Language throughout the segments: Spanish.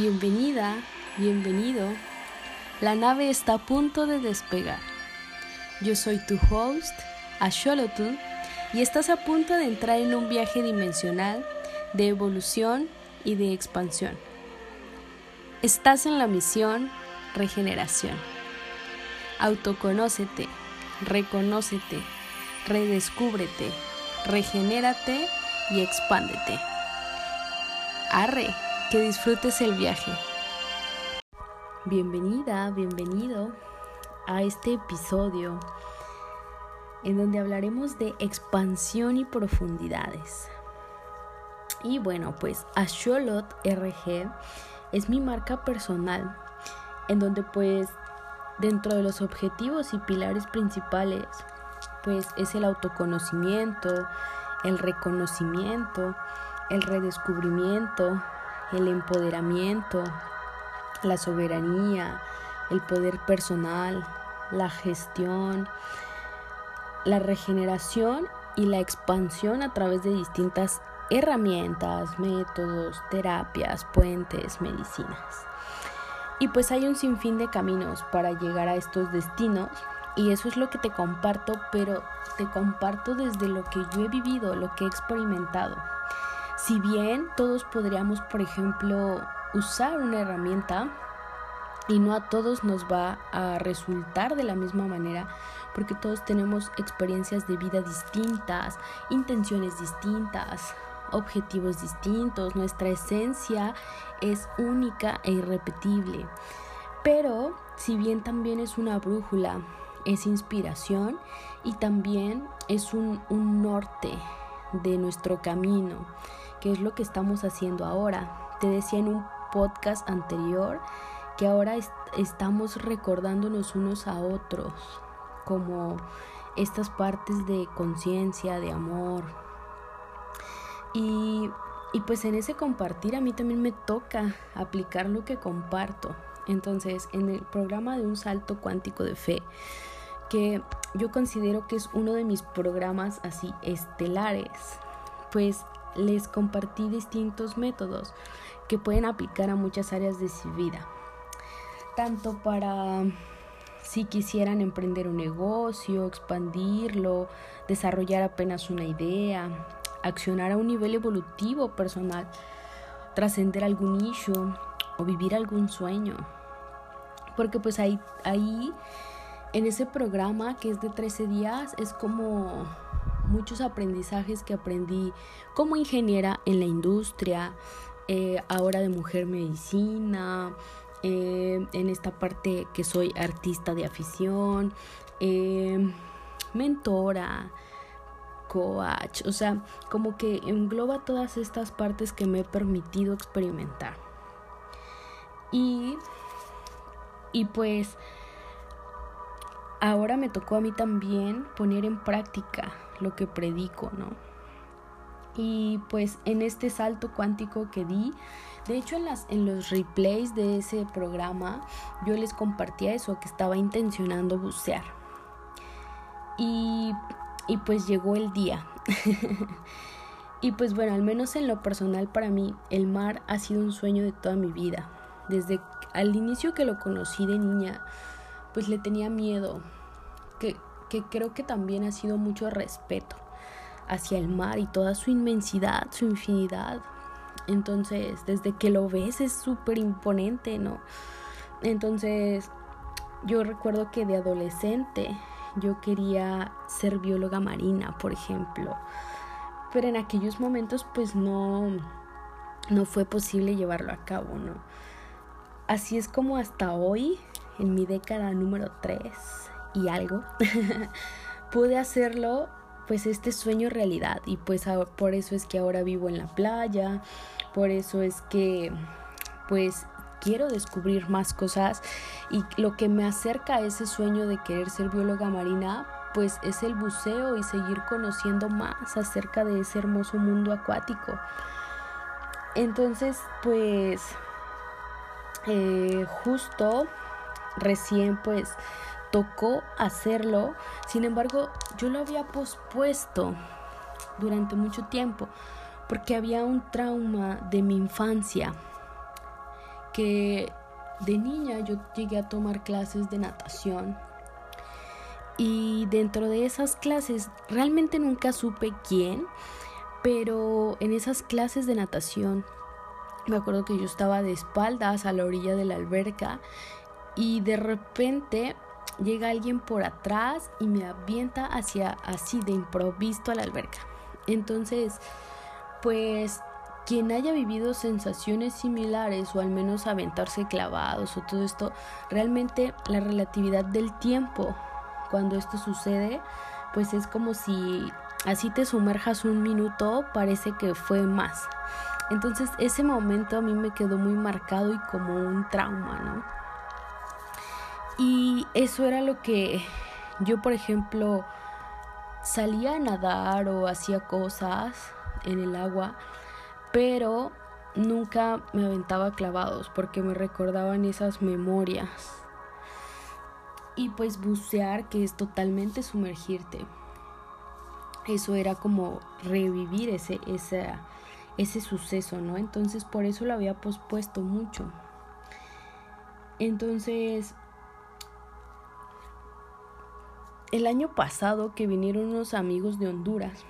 Bienvenida, bienvenido. La nave está a punto de despegar. Yo soy tu host, Asholotl, y estás a punto de entrar en un viaje dimensional de evolución y de expansión. Estás en la misión regeneración. Autoconócete, reconócete, redescúbrete, regenérate y expándete. Arre que disfrutes el viaje. Bienvenida, bienvenido a este episodio en donde hablaremos de expansión y profundidades. Y bueno, pues Asholot RG es mi marca personal en donde pues dentro de los objetivos y pilares principales pues es el autoconocimiento, el reconocimiento, el redescubrimiento, el empoderamiento, la soberanía, el poder personal, la gestión, la regeneración y la expansión a través de distintas herramientas, métodos, terapias, puentes, medicinas. Y pues hay un sinfín de caminos para llegar a estos destinos y eso es lo que te comparto, pero te comparto desde lo que yo he vivido, lo que he experimentado. Si bien todos podríamos, por ejemplo, usar una herramienta y no a todos nos va a resultar de la misma manera, porque todos tenemos experiencias de vida distintas, intenciones distintas, objetivos distintos, nuestra esencia es única e irrepetible. Pero si bien también es una brújula, es inspiración y también es un, norte de nuestro camino que es lo que estamos haciendo ahora. Te decía en un podcast anterior que ahora estamos recordándonos unos a otros como estas partes de conciencia, de amor. Y, y pues en ese compartir a mí también me toca aplicar lo que comparto. Entonces, en el programa de un salto cuántico de fe, que yo considero que es uno de mis programas así estelares, pues les compartí distintos métodos que pueden aplicar a muchas áreas de su vida. Tanto para si quisieran emprender un negocio, expandirlo, desarrollar apenas una idea, accionar a un nivel evolutivo personal, trascender algún issue o vivir algún sueño. Porque pues ahí, ahí en ese programa que es de 13 días es como muchos aprendizajes que aprendí como ingeniera en la industria, eh, ahora de mujer medicina, eh, en esta parte que soy artista de afición, eh, mentora, coach, o sea, como que engloba todas estas partes que me he permitido experimentar. Y, y pues ahora me tocó a mí también poner en práctica lo que predico, ¿no? Y pues en este salto cuántico que di, de hecho en, las, en los replays de ese programa yo les compartía eso, que estaba intencionando bucear. Y, y pues llegó el día. y pues bueno, al menos en lo personal para mí, el mar ha sido un sueño de toda mi vida. Desde al inicio que lo conocí de niña, pues le tenía miedo, que, creo que también ha sido mucho respeto hacia el mar y toda su inmensidad, su infinidad. Entonces, desde que lo ves es súper imponente, ¿no? Entonces, yo recuerdo que de adolescente yo quería ser bióloga marina, por ejemplo. Pero en aquellos momentos pues no, no fue posible llevarlo a cabo, ¿no? Así es como hasta hoy, en mi década número 3, y algo, pude hacerlo pues este sueño realidad y pues por eso es que ahora vivo en la playa, por eso es que pues quiero descubrir más cosas y lo que me acerca a ese sueño de querer ser bióloga marina pues es el buceo y seguir conociendo más acerca de ese hermoso mundo acuático. Entonces pues eh, justo recién pues tocó hacerlo, sin embargo yo lo había pospuesto durante mucho tiempo porque había un trauma de mi infancia que de niña yo llegué a tomar clases de natación. Y dentro de esas clases realmente nunca supe quién, pero en esas clases de natación me acuerdo que yo estaba de espaldas a la orilla de la alberca y de repente llega alguien por atrás y me avienta hacia así de improviso a la alberca. Entonces, pues quien haya vivido sensaciones similares o al menos aventarse clavados o todo esto, realmente la relatividad del tiempo cuando esto sucede, pues es como si así te sumerjas un minuto, parece que fue más. Entonces ese momento a mí me quedó muy marcado y como un trauma, ¿no? Y eso era lo que yo, por ejemplo, salía a nadar o hacía cosas en el agua, pero nunca me aventaba clavados porque me recordaban esas memorias. Y pues bucear, que es totalmente sumergirte. Eso era como revivir ese, ese, ese suceso, ¿no? Entonces por eso lo había pospuesto mucho. Entonces, el año pasado que vinieron unos amigos de Honduras,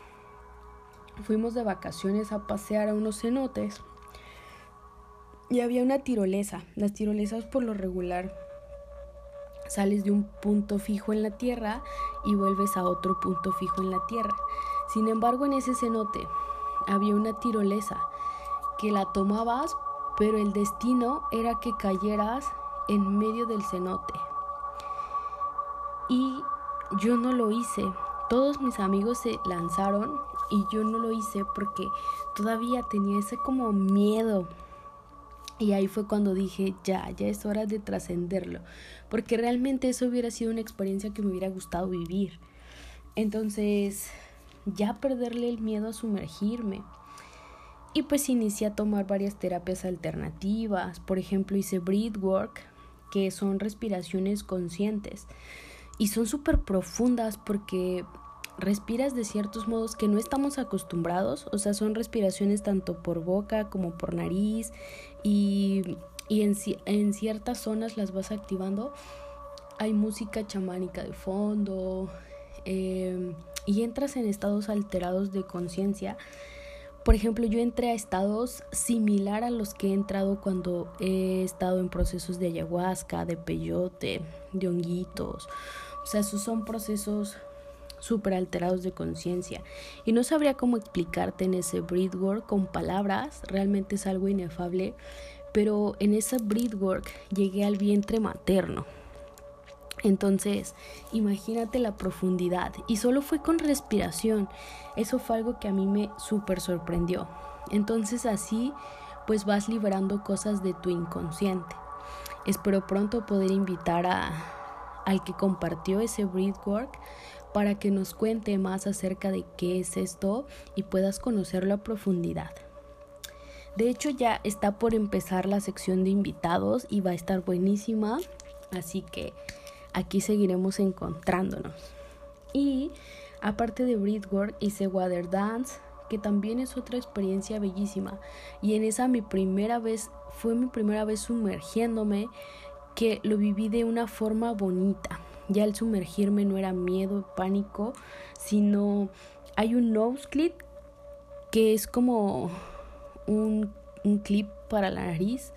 fuimos de vacaciones a pasear a unos cenotes y había una tirolesa. Las tirolesas por lo regular sales de un punto fijo en la tierra y vuelves a otro punto fijo en la tierra. Sin embargo, en ese cenote había una tirolesa que la tomabas, pero el destino era que cayeras en medio del cenote. Y yo no lo hice. Todos mis amigos se lanzaron y yo no lo hice porque todavía tenía ese como miedo. Y ahí fue cuando dije, ya, ya es hora de trascenderlo, porque realmente eso hubiera sido una experiencia que me hubiera gustado vivir. Entonces, ya perderle el miedo a sumergirme. Y pues inicié a tomar varias terapias alternativas. Por ejemplo, hice breathwork, que son respiraciones conscientes. Y son súper profundas porque respiras de ciertos modos que no estamos acostumbrados, o sea, son respiraciones tanto por boca como por nariz y, y en, en, ciertas zonas las vas activando. Hay música chamánica de fondo eh, y entras en estados alterados de conciencia. Por ejemplo, yo entré a estados similar a los que he entrado cuando he estado en procesos de ayahuasca, de peyote, de honguitos. Sea, son procesos súper alterados de conciencia. Y no sabría cómo explicarte en ese breathwork con palabras, realmente es algo inefable, pero en ese breathwork llegué al vientre materno. Entonces, imagínate la profundidad. Y solo fue con respiración. Eso fue algo que a mí me súper sorprendió. Entonces así, pues vas liberando cosas de tu inconsciente. Espero pronto poder invitar a, al que compartió ese breathwork para que nos cuente más acerca de qué es esto y puedas conocerlo a profundidad. De hecho ya está por empezar la sección de invitados y va a estar buenísima, así que aquí seguiremos encontrándonos. Y aparte de Breathwork hice Water Dance, que también es otra experiencia bellísima. Y en esa mi primera vez, fue mi primera vez sumergiéndome, que lo viví de una forma bonita. Ya el sumergirme no era miedo, pánico, sino hay un nose clip que es como un, clip para la nariz.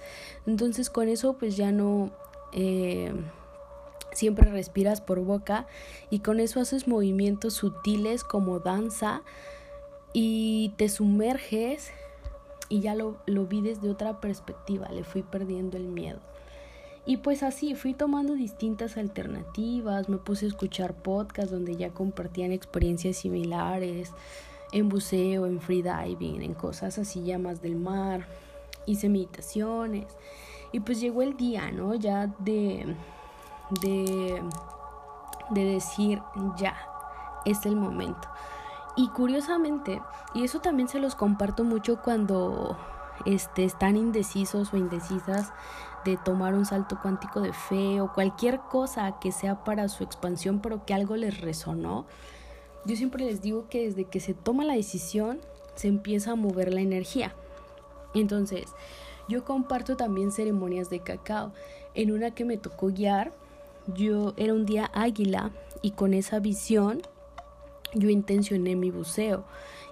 Entonces con eso pues ya no... Eh, siempre respiras por boca y con eso haces movimientos sutiles como danza y te sumerges y ya lo, lo vi desde otra perspectiva, le fui perdiendo el miedo. Y pues así fui tomando distintas alternativas, me puse a escuchar podcasts donde ya compartían experiencias similares, en buceo, en freediving, en cosas así ya más del mar, hice meditaciones y pues llegó el día, ¿no? Ya de, de, de decir ya, es el momento. Y curiosamente, y eso también se los comparto mucho cuando este, están indecisos o indecisas de tomar un salto cuántico de fe o cualquier cosa que sea para su expansión, pero que algo les resonó. Yo siempre les digo que desde que se toma la decisión se empieza a mover la energía. Entonces, yo comparto también ceremonias de cacao. En una que me tocó guiar, yo era un día águila y con esa visión yo intencioné mi buceo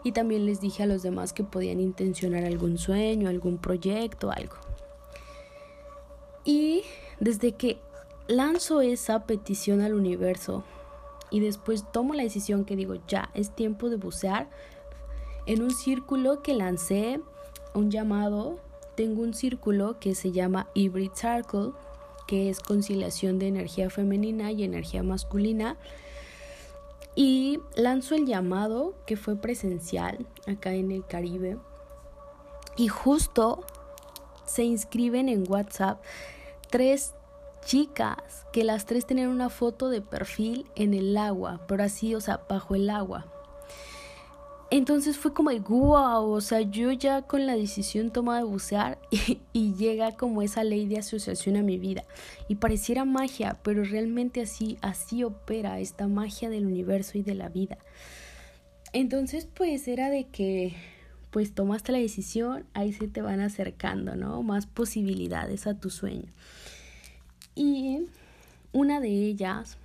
y también les dije a los demás que podían intencionar algún sueño, algún proyecto, algo. Y desde que lanzo esa petición al universo y después tomo la decisión que digo, ya, es tiempo de bucear, en un círculo que lancé, un llamado, tengo un círculo que se llama Hybrid Circle, que es conciliación de energía femenina y energía masculina. Y lanzo el llamado que fue presencial acá en el Caribe. Y justo se inscriben en WhatsApp tres chicas que las tres tenían una foto de perfil en el agua, pero así, o sea, bajo el agua. Entonces fue como de wow, o sea, yo ya con la decisión tomada de bucear y, llega como esa ley de asociación a mi vida. Y pareciera magia, pero realmente así, así opera esta magia del universo y de la vida. Entonces pues era de que pues tomaste la decisión, ahí se te van acercando, ¿no? Más posibilidades a tu sueño. Y una de ellas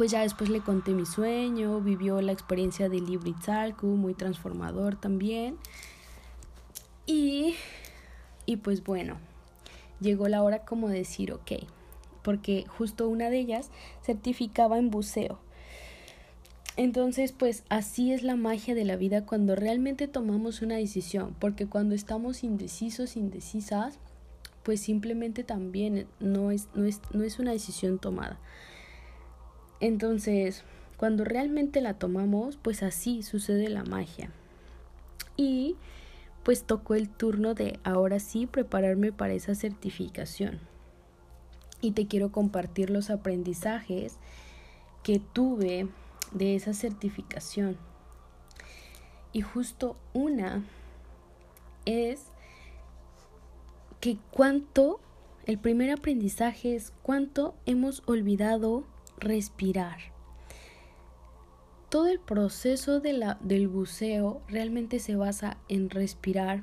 pues ya después le conté mi sueño, vivió la experiencia de Libritzalku, muy transformador también. Y, y pues bueno, llegó la hora como de decir, ok, porque justo una de ellas certificaba en buceo. Entonces, pues así es la magia de la vida cuando realmente tomamos una decisión, porque cuando estamos indecisos, indecisas, pues simplemente también no es, no es, no es una decisión tomada. Entonces, cuando realmente la tomamos, pues así sucede la magia. Y pues tocó el turno de ahora sí prepararme para esa certificación. Y te quiero compartir los aprendizajes que tuve de esa certificación. Y justo una es que cuánto, el primer aprendizaje es cuánto hemos olvidado respirar. Todo el proceso de la, del buceo realmente se basa en respirar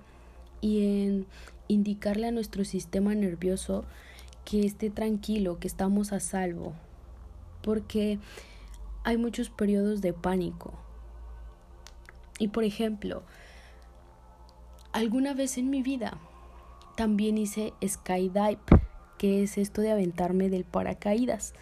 y en indicarle a nuestro sistema nervioso que esté tranquilo, que estamos a salvo, porque hay muchos periodos de pánico. Y por ejemplo, alguna vez en mi vida también hice skydive, que es esto de aventarme del paracaídas.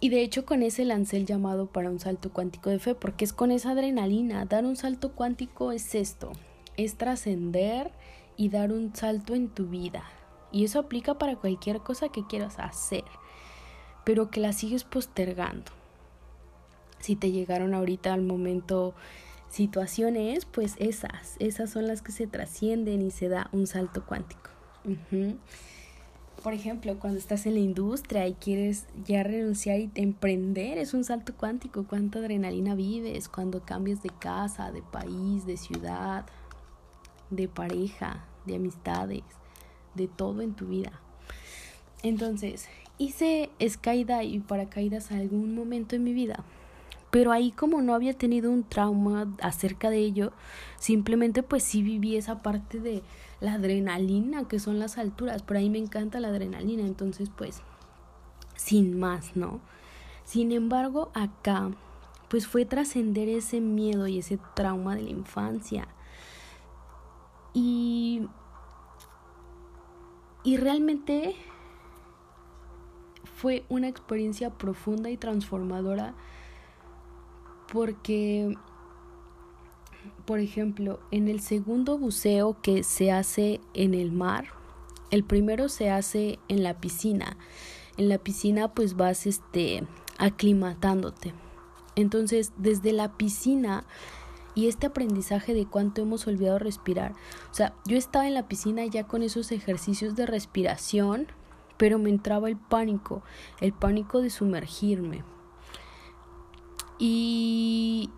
Y de hecho con ese lancé el llamado para un salto cuántico de fe, porque es con esa adrenalina. Dar un salto cuántico es esto, es trascender y dar un salto en tu vida. Y eso aplica para cualquier cosa que quieras hacer, pero que la sigues postergando. Si te llegaron ahorita al momento situaciones, pues esas, esas son las que se trascienden y se da un salto cuántico por ejemplo, cuando estás en la industria y quieres ya renunciar y emprender, es un salto cuántico. Cuánta adrenalina vives cuando cambias de casa, de país, de ciudad, de pareja, de amistades, de todo en tu vida. Entonces, hice skydive y paracaídas algún momento en mi vida. Pero ahí como no había tenido un trauma acerca de ello, simplemente pues sí viví esa parte de la adrenalina que son las alturas. Por ahí me encanta la adrenalina, entonces pues sin más, ¿no? Sin embargo, acá pues fue trascender ese miedo y ese trauma de la infancia. Y y realmente fue una experiencia profunda y transformadora porque, por ejemplo, en el segundo buceo que se hace en el mar, el primero se hace en la piscina. En la piscina pues vas este aclimatándote. Entonces, desde la piscina y este aprendizaje de cuánto hemos olvidado respirar. O sea, yo estaba en la piscina ya con esos ejercicios de respiración, pero me entraba el pánico, el pánico de sumergirme. Y,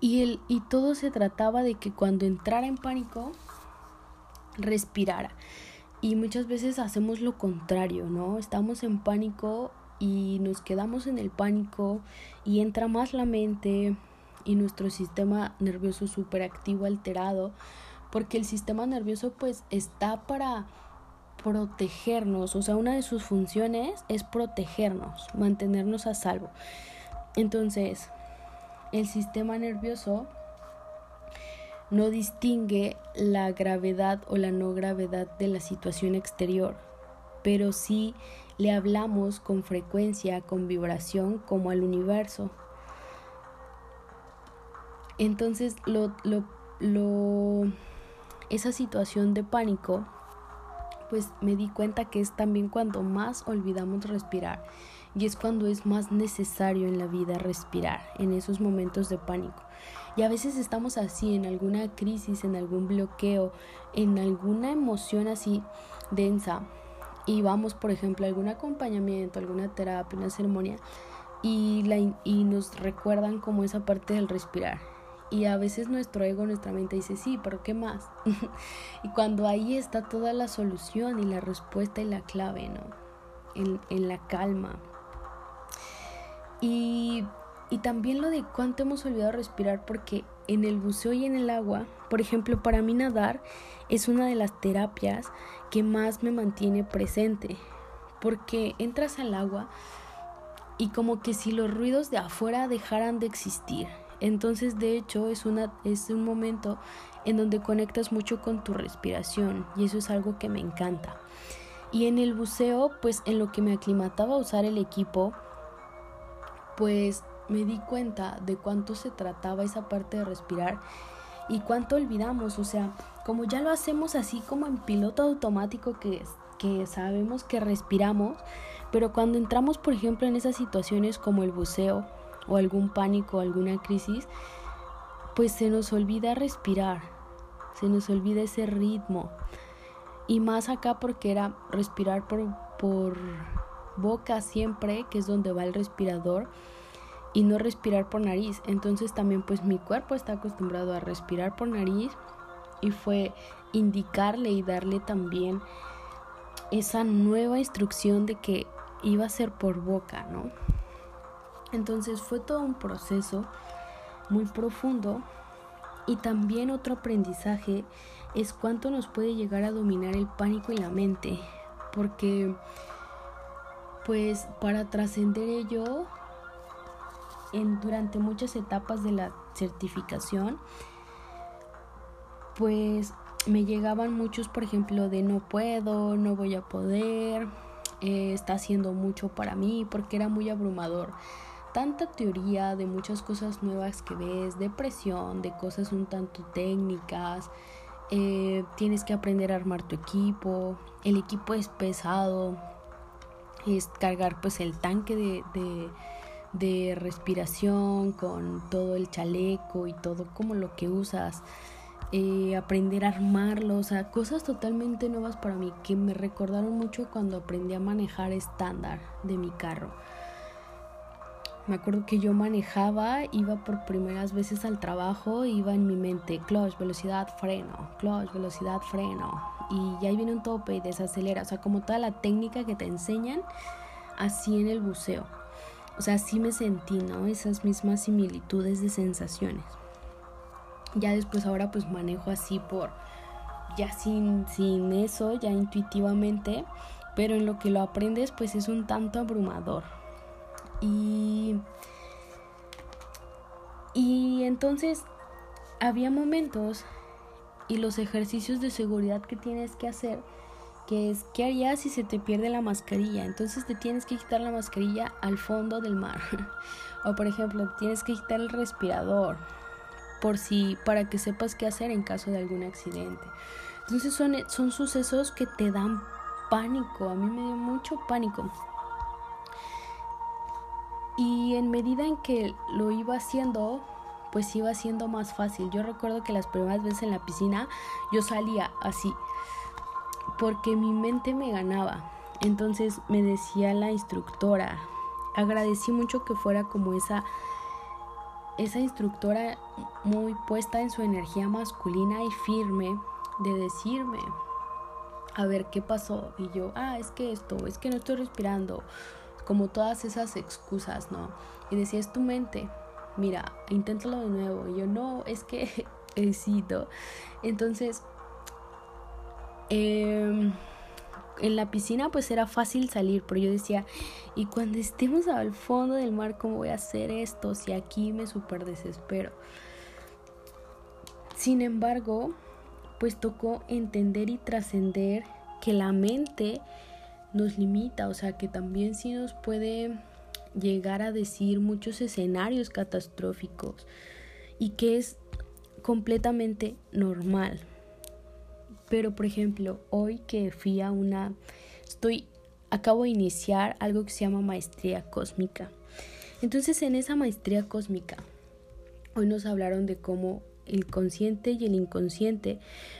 y, el, y todo se trataba de que cuando entrara en pánico, respirara. Y muchas veces hacemos lo contrario, ¿no? Estamos en pánico y nos quedamos en el pánico y entra más la mente y nuestro sistema nervioso súper activo, alterado, porque el sistema nervioso pues está para protegernos, o sea, una de sus funciones es protegernos, mantenernos a salvo. Entonces, el sistema nervioso no distingue la gravedad o la no gravedad de la situación exterior, pero sí le hablamos con frecuencia, con vibración, como al universo. Entonces, esa situación de pánico, pues me di cuenta que es también cuando más olvidamos respirar y es cuando es más necesario en la vida respirar, en esos momentos de pánico. Y a veces estamos así, en alguna crisis, en algún bloqueo, en alguna emoción así densa. Y vamos, por ejemplo, a algún acompañamiento, alguna terapia, una ceremonia, y, la, y nos recuerdan como esa parte del respirar. Y a veces nuestro ego, nuestra mente dice, sí, pero ¿qué más? y cuando ahí está toda la solución y la respuesta y la clave, ¿no? En, en la calma, y, también lo de cuánto hemos olvidado respirar porque en el buceo y en el agua, por ejemplo, para mí nadar es una de las terapias que más me mantiene presente. Porque entras al agua y como que si los ruidos de afuera dejaran de existir. Entonces, de hecho, es, una, es un momento en donde conectas mucho con tu respiración y eso es algo que me encanta. Y en el buceo, pues en lo que me aclimataba a usar el equipo, pues me di cuenta de cuánto se trataba esa parte de respirar y cuánto olvidamos, o sea, como ya lo hacemos así como en piloto automático que, que sabemos que respiramos, pero cuando entramos, por ejemplo, en esas situaciones como el buceo o algún pánico, alguna crisis, pues se nos olvida respirar, se nos olvida ese ritmo. Y más acá porque era respirar por, por boca siempre, que es donde va el respirador, y no respirar por nariz. Entonces también pues mi cuerpo está acostumbrado a respirar por nariz y fue indicarle y darle también esa nueva instrucción de que iba a ser por boca, ¿no? Entonces fue todo un proceso muy profundo y también otro aprendizaje es cuánto nos puede llegar a dominar el pánico y la mente, porque pues para trascender ello, en, durante muchas etapas de la certificación, pues me llegaban muchos, por ejemplo, de no puedo, no voy a poder, eh, está haciendo mucho para mí, porque era muy abrumador. Tanta teoría de muchas cosas nuevas que ves, de presión, de cosas un tanto técnicas, eh, tienes que aprender a armar tu equipo, el equipo es pesado, es cargar pues el tanque de, de, respiración con todo el chaleco y todo como lo que usas. Eh, aprender a armarlo, o sea, cosas totalmente nuevas para mí que me recordaron mucho cuando aprendí a manejar estándar de mi carro. Me acuerdo que yo manejaba, iba por primeras veces al trabajo, iba en mi mente, clutch, velocidad, freno, clutch, velocidad, freno. Y ya ahí viene un tope y desacelera. O sea, como toda la técnica que te enseñan, así en el buceo. O sea, así me sentí, ¿no? Esas mismas similitudes de sensaciones. Ya después ahora pues manejo así por, ya sin, sin eso, ya intuitivamente. Pero en lo que lo aprendes pues es un tanto abrumador. Y, y entonces había momentos y los ejercicios de seguridad que tienes que hacer, que es, ¿qué harías si se te pierde la mascarilla? Entonces te tienes que quitar la mascarilla al fondo del mar. o por ejemplo, tienes que quitar el respirador por si, para que sepas qué hacer en caso de algún accidente. Entonces son, son sucesos que te dan pánico. A mí me dio mucho pánico. Y en medida en que lo iba haciendo, pues iba siendo más fácil. Yo recuerdo que las primeras veces en la piscina yo salía así, porque mi mente me ganaba. Entonces me decía la instructora, agradecí mucho que fuera como esa esa instructora muy puesta en su energía masculina y firme de decirme, a ver qué pasó. Y yo, ah, es que esto, es que no estoy respirando, como todas esas excusas, ¿no? Y decía, es tu mente, mira, inténtalo de nuevo. Y yo, no, es que éxito. Entonces, em, en la piscina pues era fácil salir, pero yo decía, y cuando estemos al fondo del mar, ¿cómo voy a hacer esto? Si aquí me súper desespero. Sin embargo, pues tocó entender y trascender que la mente nos limita, o sea que también sí nos puede llegar a decir muchos escenarios catastróficos y que es completamente normal. Pero por ejemplo, hoy que fui a una estoy acabo de iniciar algo que se llama maestría cósmica. Entonces, en esa maestría cósmica hoy nos hablaron de cómo el consciente y el inconsciente,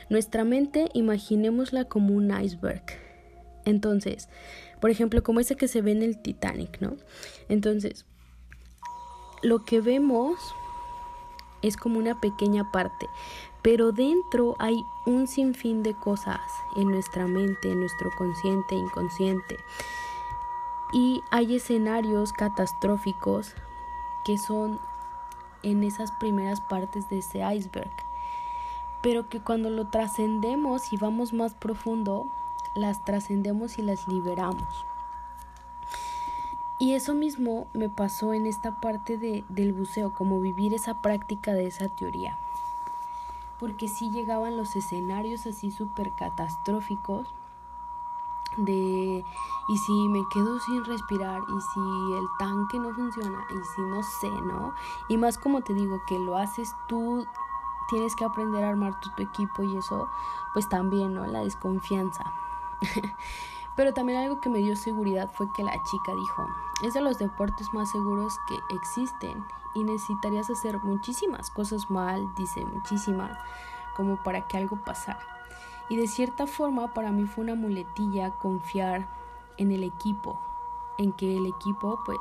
nuestra mente imaginémosla como un iceberg. Entonces, por ejemplo, como ese que se ve en el Titanic, ¿no? Entonces, lo que vemos es como una pequeña parte, pero dentro hay un sinfín de cosas en nuestra mente, en nuestro consciente, inconsciente. Y hay escenarios catastróficos que son en esas primeras partes de ese iceberg, pero que cuando lo trascendemos y vamos más profundo, las trascendemos y las liberamos. Y eso mismo me pasó en esta parte de, del buceo, como vivir esa práctica de esa teoría. Porque sí llegaban los escenarios así súper catastróficos de y si me quedo sin respirar y si el tanque no funciona y si no sé, ¿no? Y más como te digo que lo haces tú, tienes que aprender a armar tu, tu equipo y eso, pues también, ¿no? La desconfianza. Pero también algo que me dio seguridad fue que la chica dijo, es de los deportes más seguros que existen y necesitarías hacer muchísimas cosas mal, dice muchísimas, como para que algo pasara. Y de cierta forma para mí fue una muletilla confiar en el equipo, en que el equipo pues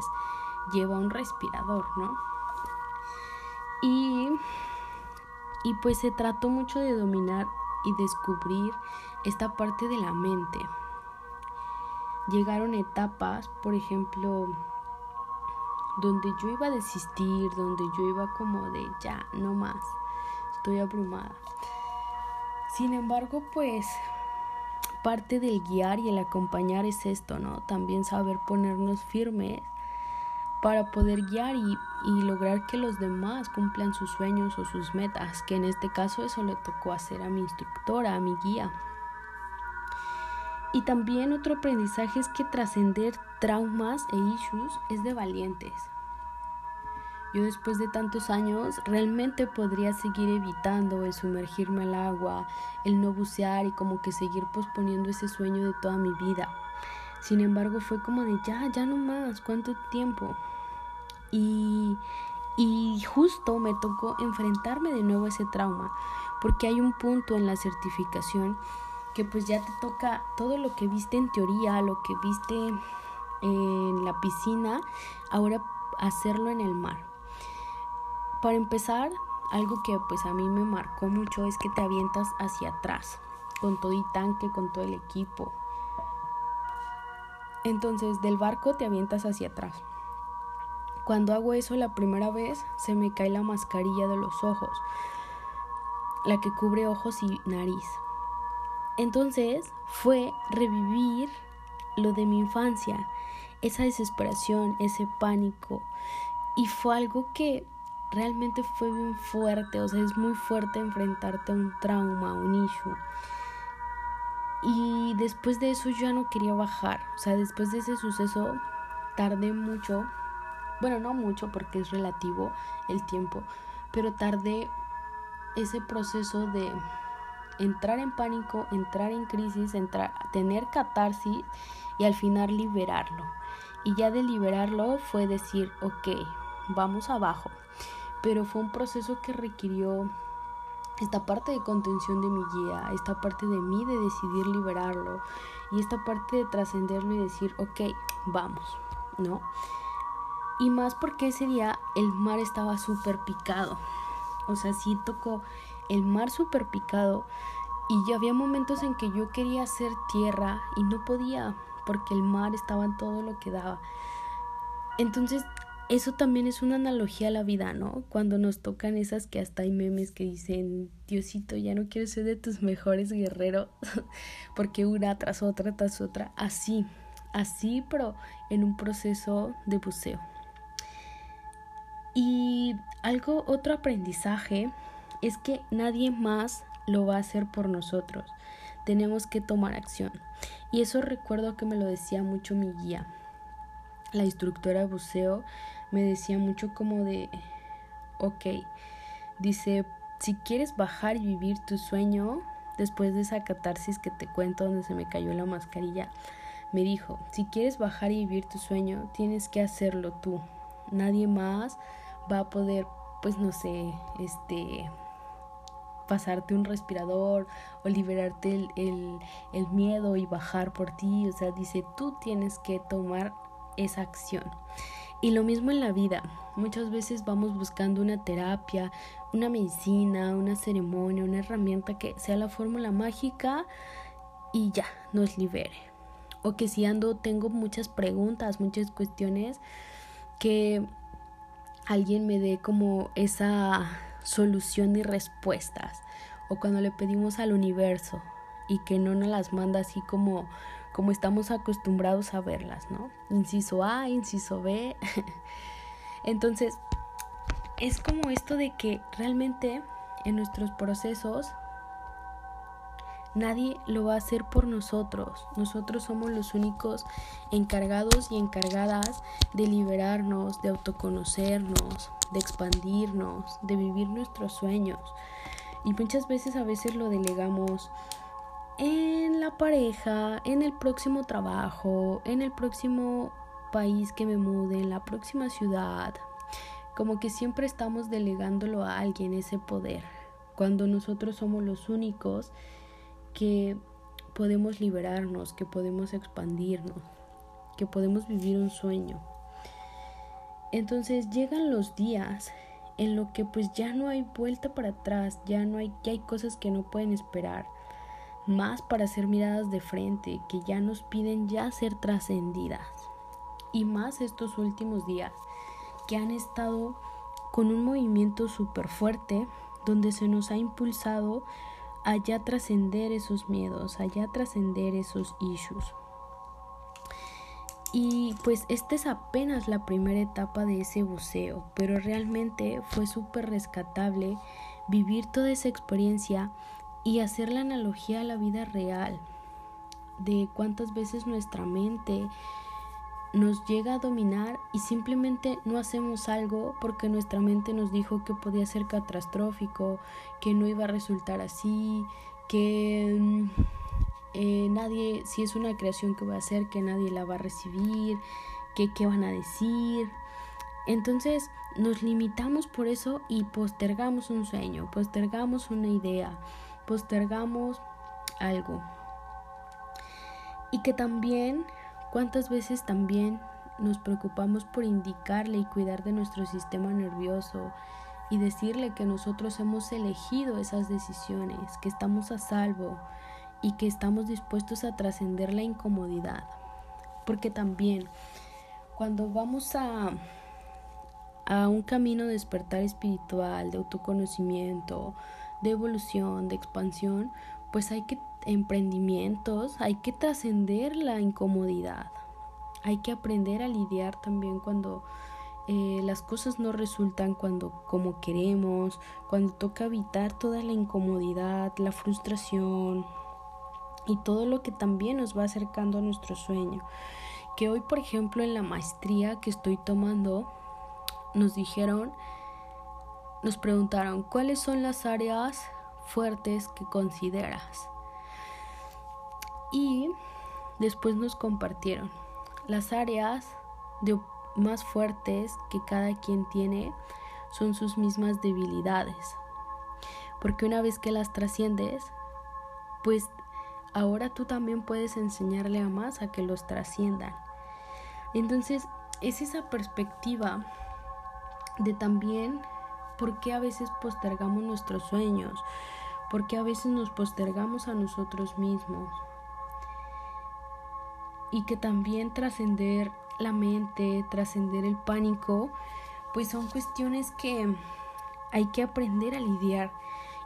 lleva un respirador, ¿no? Y, y pues se trató mucho de dominar y descubrir esta parte de la mente. Llegaron etapas, por ejemplo, donde yo iba a desistir, donde yo iba como de ya, no más, estoy abrumada. Sin embargo, pues parte del guiar y el acompañar es esto, ¿no? También saber ponernos firmes para poder guiar y, lograr que los demás cumplan sus sueños o sus metas, que en este caso eso le tocó hacer a mi instructora, a mi guía. Y también otro aprendizaje es que trascender traumas e issues es de valientes. Yo después de tantos años realmente podría seguir evitando el sumergirme al agua, el no bucear y como que seguir posponiendo ese sueño de toda mi vida. Sin embargo fue como de ya, ya no más, ¿cuánto tiempo? Y, y justo me tocó enfrentarme de nuevo a ese trauma, porque hay un punto en la certificación que pues ya te toca todo lo que viste en teoría, lo que viste en la piscina, ahora hacerlo en el mar. Para empezar, algo que pues a mí me marcó mucho es que te avientas hacia atrás, con todo y tanque, con todo el equipo. Entonces del barco te avientas hacia atrás. Cuando hago eso la primera vez se me cae la mascarilla de los ojos, la que cubre ojos y nariz. Entonces fue revivir lo de mi infancia, esa desesperación, ese pánico. Y fue algo que realmente fue bien fuerte, o sea, es muy fuerte enfrentarte a un trauma, a un issue. Y después de eso yo ya no quería bajar, o sea, después de ese suceso tardé mucho, bueno, no mucho porque es relativo el tiempo, pero tardé ese proceso de entrar en pánico, entrar en crisis, entrar, tener catarsis y al final liberarlo. Y ya de liberarlo fue decir, ok, vamos abajo, pero fue un proceso que requirió esta parte de contención de mi guía, esta parte de mí de decidir liberarlo y esta parte de trascenderlo y decir, ok, vamos, ¿no? Y más porque ese día el mar estaba súper picado, o sea, sí tocó el mar súper picado y ya había momentos en que yo quería hacer tierra y no podía porque el mar estaba en todo lo que daba. Entonces eso también es una analogía a la vida, ¿no? Cuando nos tocan esas que hasta hay memes que dicen, Diosito, ya no quiero ser de tus mejores guerreros, porque una tras otra, tras otra, así, así, pero en un proceso de buceo. Y algo, otro aprendizaje es que nadie más lo va a hacer por nosotros. Tenemos que tomar acción. Y eso recuerdo que me lo decía mucho mi guía, la instructora buceo, me decía mucho como de, ok, dice, si quieres bajar y vivir tu sueño, después de esa catarsis que te cuento donde se me cayó la mascarilla, me dijo, si quieres bajar y vivir tu sueño, tienes que hacerlo tú. Nadie más va a poder, pues no sé, este, pasarte un respirador o liberarte el, el, el miedo y bajar por ti. O sea, dice, tú tienes que tomar esa acción. Y lo mismo en la vida. Muchas veces vamos buscando una terapia, una medicina, una ceremonia, una herramienta que sea la fórmula mágica y ya nos libere. O que si ando tengo muchas preguntas, muchas cuestiones, que alguien me dé como esa solución y respuestas. O cuando le pedimos al universo y que no nos las manda así como como estamos acostumbrados a verlas, ¿no? Inciso A, inciso B. Entonces, es como esto de que realmente en nuestros procesos nadie lo va a hacer por nosotros. Nosotros somos los únicos encargados y encargadas de liberarnos, de autoconocernos, de expandirnos, de vivir nuestros sueños. Y muchas veces a veces lo delegamos en la pareja, en el próximo trabajo, en el próximo país que me mude, en la próxima ciudad. Como que siempre estamos delegándolo a alguien ese poder, cuando nosotros somos los únicos que podemos liberarnos, que podemos expandirnos, que podemos vivir un sueño. Entonces llegan los días en lo que pues ya no hay vuelta para atrás, ya no hay, ya hay cosas que no pueden esperar más para ser miradas de frente, que ya nos piden ya ser trascendidas. Y más estos últimos días, que han estado con un movimiento súper fuerte, donde se nos ha impulsado a ya trascender esos miedos, a ya trascender esos issues. Y pues esta es apenas la primera etapa de ese buceo, pero realmente fue súper rescatable vivir toda esa experiencia y hacer la analogía a la vida real de cuántas veces nuestra mente nos llega a dominar y simplemente no hacemos algo porque nuestra mente nos dijo que podía ser catastrófico, que no iba a resultar así, que mm, eh, nadie, si es una creación que voy a hacer, que nadie la va a recibir, que qué van a decir. Entonces nos limitamos por eso y postergamos un sueño, postergamos una idea, postergamos algo. Y que también, cuántas veces también nos preocupamos por indicarle y cuidar de nuestro sistema nervioso y decirle que nosotros hemos elegido esas decisiones, que estamos a salvo y que estamos dispuestos a trascender la incomodidad. Porque también cuando vamos a, a un camino de despertar espiritual, de autoconocimiento, de evolución, de expansión, pues hay que emprendimientos, hay que trascender la incomodidad. Hay que aprender a lidiar también cuando eh, las cosas no resultan cuando como queremos, cuando toca evitar toda la incomodidad, la frustración y todo lo que también nos va acercando a nuestro sueño. Que hoy, por ejemplo, en la maestría que estoy tomando, nos dijeron nos preguntaron cuáles son las áreas fuertes que consideras. Y después nos compartieron las áreas más fuertes que cada quien tiene son sus mismas debilidades. Porque una vez que las trasciendes, pues ahora tú también puedes enseñarle a más a que los trasciendan. Entonces, es esa perspectiva de también ¿Por qué a veces postergamos nuestros sueños? ¿Por qué a veces nos postergamos a nosotros mismos? Y que también trascender la mente, trascender el pánico, pues son cuestiones que hay que aprender a lidiar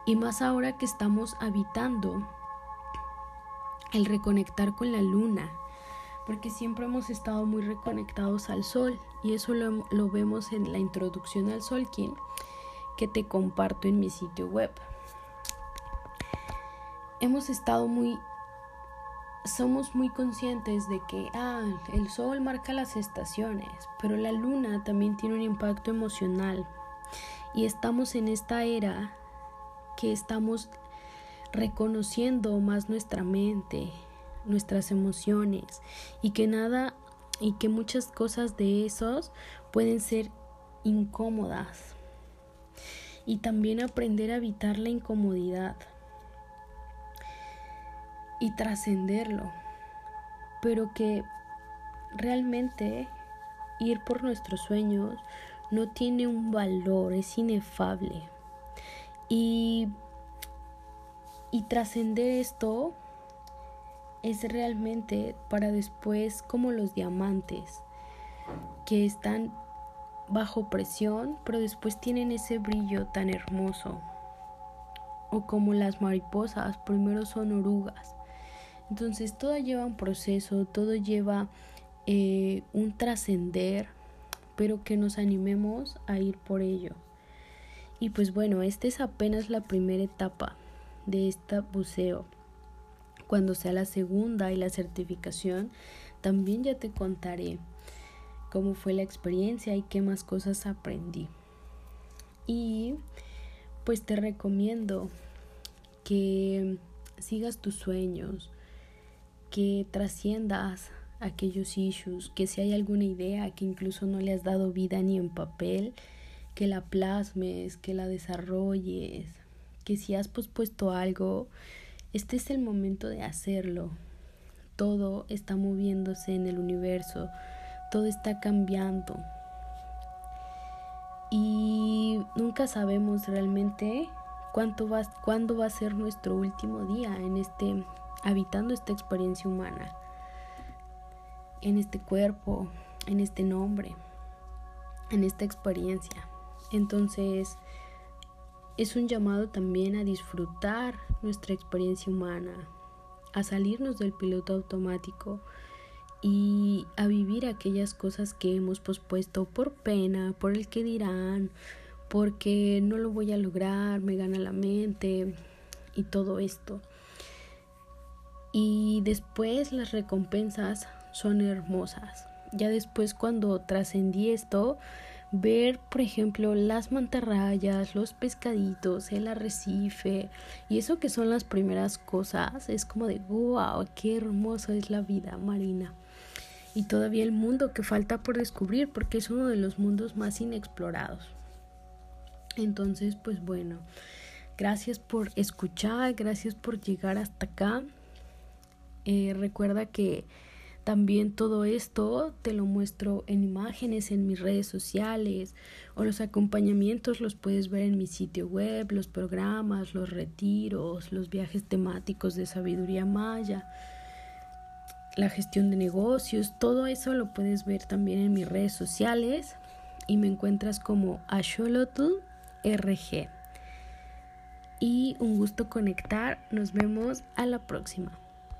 y más ahora que estamos habitando el reconectar con la luna, porque siempre hemos estado muy reconectados al sol y eso lo, vemos en la introducción al Solkin que te comparto en mi sitio web. Hemos estado muy somos muy conscientes de que ah, el sol marca las estaciones, pero la luna también tiene un impacto emocional y estamos en esta era que estamos reconociendo más nuestra mente, nuestras emociones y que nada y que muchas cosas de esos pueden ser incómodas. Y también aprender a evitar la incomodidad y trascenderlo. Pero que realmente ir por nuestros sueños no tiene un valor, es inefable. Y, y trascender esto es realmente para después como los diamantes que están bajo presión, pero después tienen ese brillo tan hermoso. O como las mariposas, primero son orugas. Entonces todo lleva un proceso, todo lleva eh, un trascender, pero que nos animemos a ir por ello. Y pues bueno, esta es apenas la primera etapa de este buceo. Cuando sea la segunda y la certificación, también ya te contaré cómo fue la experiencia y qué más cosas aprendí. Y pues te recomiendo que sigas tus sueños, que trasciendas aquellos issues, que si hay alguna idea que incluso no le has dado vida ni en papel, que la plasmes, que la desarrolles, que si has pospuesto algo, este es el momento de hacerlo. Todo está moviéndose en el universo, todo está cambiando. Y nunca sabemos realmente cuánto va, cuándo va a ser nuestro último día en este habitando esta experiencia humana, en este cuerpo, en este nombre, en esta experiencia. Entonces, es un llamado también a disfrutar nuestra experiencia humana, a salirnos del piloto automático y a vivir aquellas cosas que hemos pospuesto por pena, por el que dirán, porque no lo voy a lograr, me gana la mente y todo esto. Y después las recompensas son hermosas. Ya después cuando trascendí esto, ver, por ejemplo, las mantarrayas, los pescaditos, el arrecife y eso que son las primeras cosas, es como de wow, qué hermosa es la vida marina. Y todavía el mundo que falta por descubrir porque es uno de los mundos más inexplorados. Entonces, pues bueno, gracias por escuchar, gracias por llegar hasta acá. Eh, recuerda que también todo esto te lo muestro en imágenes en mis redes sociales o los acompañamientos los puedes ver en mi sitio web, los programas, los retiros, los viajes temáticos de sabiduría maya, la gestión de negocios, todo eso lo puedes ver también en mis redes sociales y me encuentras como RG. Y un gusto conectar, nos vemos a la próxima.